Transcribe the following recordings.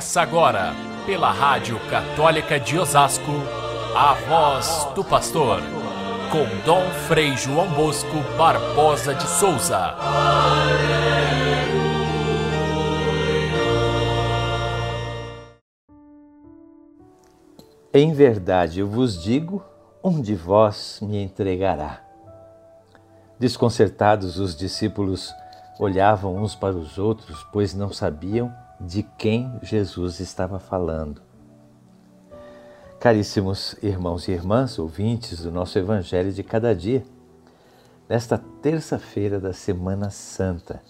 Começa agora, pela Rádio Católica de Osasco, a voz do pastor, com Dom Frei João Bosco Barbosa de Souza. Em verdade eu vos digo, um de vós me entregará. Desconcertados, os discípulos olhavam uns para os outros, pois não sabiam de quem Jesus estava falando. Caríssimos irmãos e irmãs, ouvintes do nosso Evangelho de cada dia, nesta terça-feira da Semana Santa,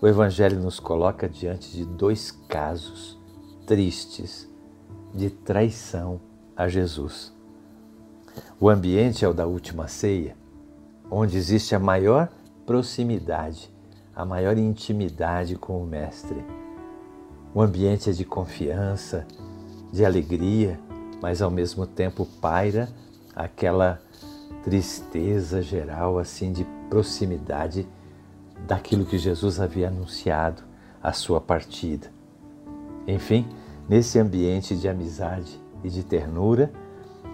o Evangelho nos coloca diante de dois casos tristes de traição a Jesus. O ambiente é o da última ceia, onde existe a maior proximidade a maior intimidade com o Mestre. O ambiente é de confiança, de alegria, mas ao mesmo tempo paira aquela tristeza geral, assim, de proximidade daquilo que Jesus havia anunciado, a sua partida. Enfim, nesse ambiente de amizade e de ternura,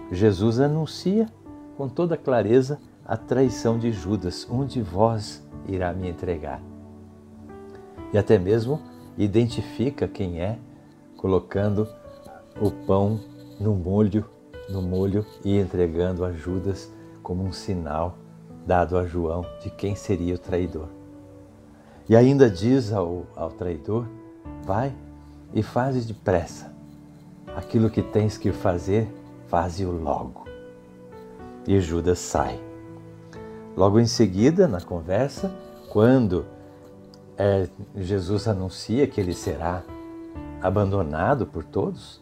Jesus anuncia com toda clareza a traição de Judas, um de vós irá me entregar e até mesmo identifica quem é, colocando o pão no molho, no molho e entregando a Judas como um sinal dado a João de quem seria o traidor. E ainda diz ao, ao traidor: Vai e faze depressa. Aquilo que tens que fazer, faze-o logo. E Judas sai. Logo em seguida, na conversa, quando é, Jesus anuncia que ele será abandonado por todos,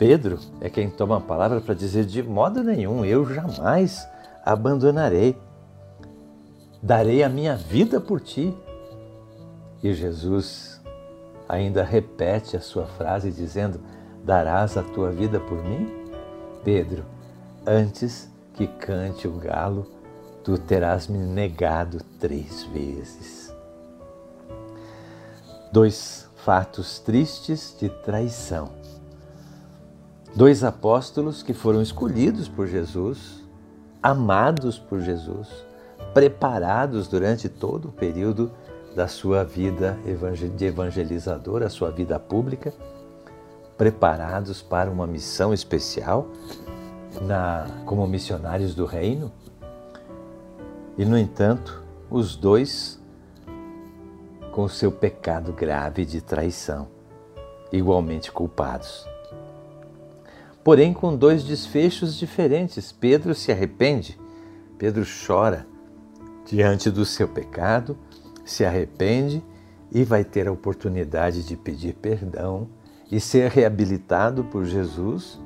Pedro é quem toma a palavra para dizer: de modo nenhum, eu jamais abandonarei. Darei a minha vida por ti. E Jesus ainda repete a sua frase dizendo: Darás a tua vida por mim? Pedro, antes que cante o galo, tu terás me negado três vezes. Dois fatos tristes de traição. Dois apóstolos que foram escolhidos por Jesus, amados por Jesus, preparados durante todo o período da sua vida de evangelizador, a sua vida pública, preparados para uma missão especial na, como missionários do reino. E, no entanto, os dois com seu pecado grave de traição, igualmente culpados. Porém, com dois desfechos diferentes. Pedro se arrepende, Pedro chora diante do seu pecado, se arrepende e vai ter a oportunidade de pedir perdão e ser reabilitado por Jesus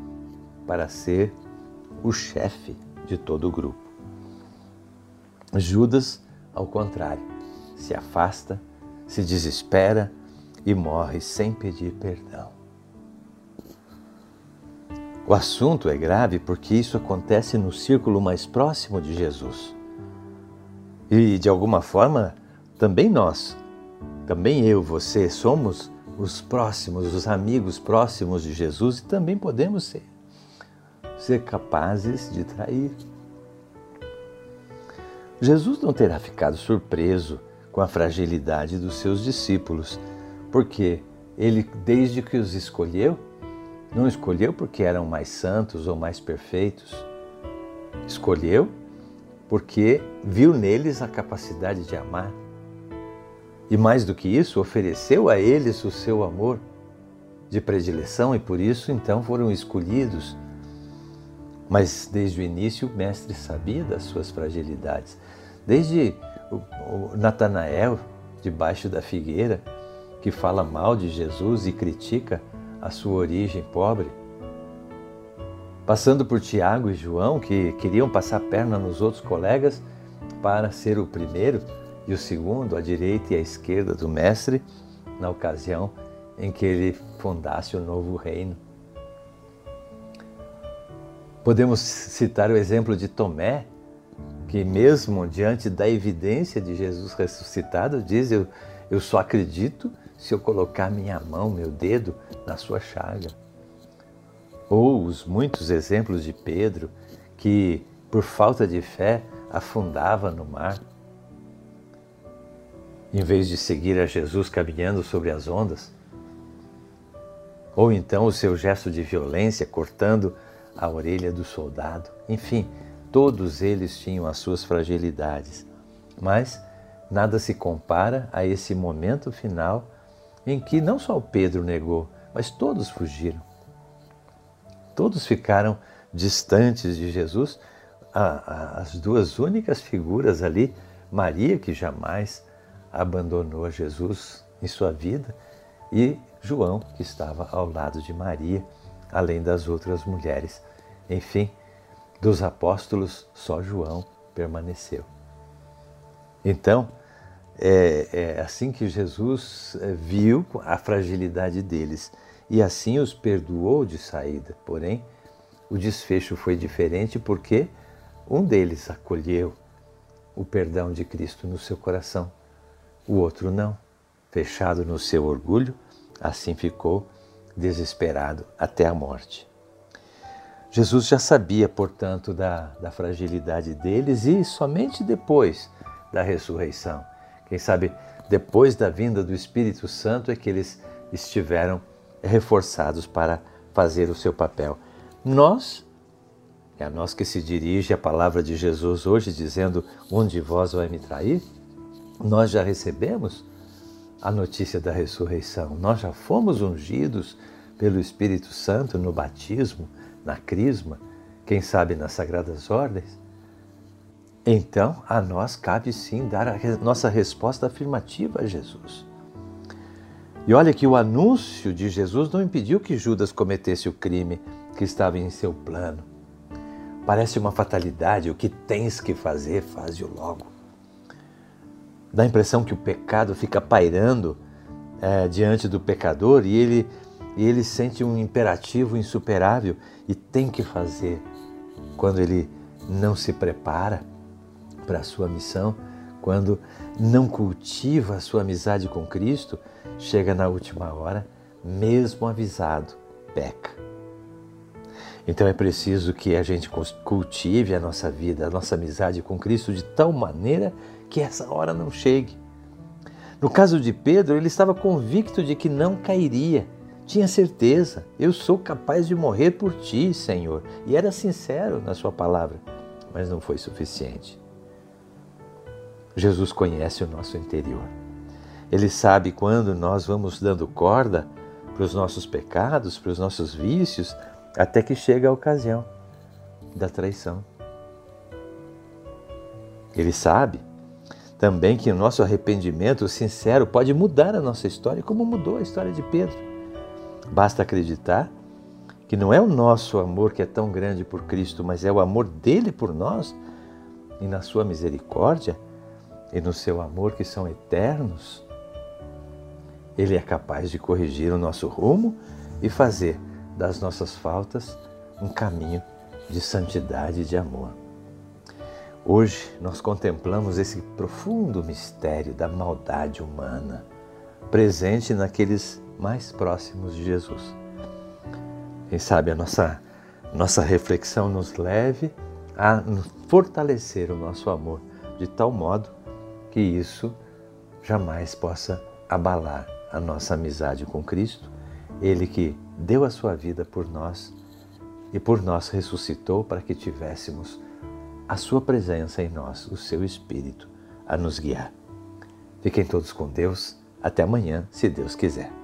para ser o chefe de todo o grupo. Judas, ao contrário, se afasta se desespera e morre sem pedir perdão. O assunto é grave porque isso acontece no círculo mais próximo de Jesus. E, de alguma forma, também nós, também eu, você, somos os próximos, os amigos próximos de Jesus e também podemos ser, ser capazes de trair. Jesus não terá ficado surpreso com a fragilidade dos seus discípulos, porque ele, desde que os escolheu, não escolheu porque eram mais santos ou mais perfeitos, escolheu porque viu neles a capacidade de amar. E mais do que isso, ofereceu a eles o seu amor de predileção e por isso então foram escolhidos. Mas desde o início o Mestre sabia das suas fragilidades. Desde o Natanael, debaixo da figueira, que fala mal de Jesus e critica a sua origem pobre. Passando por Tiago e João, que queriam passar perna nos outros colegas para ser o primeiro e o segundo, à direita e à esquerda do Mestre, na ocasião em que ele fundasse o novo reino. Podemos citar o exemplo de Tomé, que mesmo diante da evidência de Jesus ressuscitado, diz eu, eu só acredito se eu colocar minha mão, meu dedo na sua chaga? Ou os muitos exemplos de Pedro que, por falta de fé, afundava no mar. Em vez de seguir a Jesus caminhando sobre as ondas, ou então o seu gesto de violência cortando a orelha do soldado. Enfim, todos eles tinham as suas fragilidades, mas nada se compara a esse momento final em que não só o Pedro negou, mas todos fugiram. Todos ficaram distantes de Jesus. As duas únicas figuras ali, Maria, que jamais abandonou Jesus em sua vida, e João, que estava ao lado de Maria, além das outras mulheres. Enfim, dos apóstolos, só João permaneceu. Então, é, é, assim que Jesus é, viu a fragilidade deles e assim os perdoou de saída. Porém, o desfecho foi diferente porque um deles acolheu o perdão de Cristo no seu coração, o outro não. Fechado no seu orgulho, assim ficou desesperado até a morte. Jesus já sabia, portanto, da, da fragilidade deles e somente depois da ressurreição, quem sabe depois da vinda do Espírito Santo, é que eles estiveram reforçados para fazer o seu papel. Nós, é a nós que se dirige a palavra de Jesus hoje, dizendo: Um de vós vai me trair? Nós já recebemos a notícia da ressurreição. Nós já fomos ungidos pelo Espírito Santo no batismo, na crisma, quem sabe nas sagradas ordens. Então, a nós cabe sim dar a nossa resposta afirmativa a Jesus. E olha que o anúncio de Jesus não impediu que Judas cometesse o crime que estava em seu plano. Parece uma fatalidade, o que tens que fazer, faze-o logo dá a impressão que o pecado fica pairando é, diante do pecador e ele, e ele sente um imperativo insuperável e tem que fazer. Quando ele não se prepara para a sua missão, quando não cultiva a sua amizade com Cristo, chega na última hora, mesmo avisado, peca. Então é preciso que a gente cultive a nossa vida, a nossa amizade com Cristo de tal maneira que essa hora não chegue. No caso de Pedro, ele estava convicto de que não cairia. Tinha certeza, eu sou capaz de morrer por ti, Senhor. E era sincero na sua palavra, mas não foi suficiente. Jesus conhece o nosso interior. Ele sabe quando nós vamos dando corda para os nossos pecados, para os nossos vícios, até que chega a ocasião da traição. Ele sabe também que o nosso arrependimento sincero pode mudar a nossa história, como mudou a história de Pedro. Basta acreditar que não é o nosso amor que é tão grande por Cristo, mas é o amor dele por nós e na sua misericórdia e no seu amor que são eternos. Ele é capaz de corrigir o nosso rumo e fazer das nossas faltas um caminho de santidade e de amor. Hoje nós contemplamos esse profundo mistério da maldade humana, presente naqueles mais próximos de Jesus. Quem sabe a nossa, nossa reflexão nos leve a fortalecer o nosso amor de tal modo que isso jamais possa abalar a nossa amizade com Cristo, Ele que deu a sua vida por nós e por nós ressuscitou para que tivéssemos a Sua presença em nós, o Seu Espírito, a nos guiar. Fiquem todos com Deus. Até amanhã, se Deus quiser.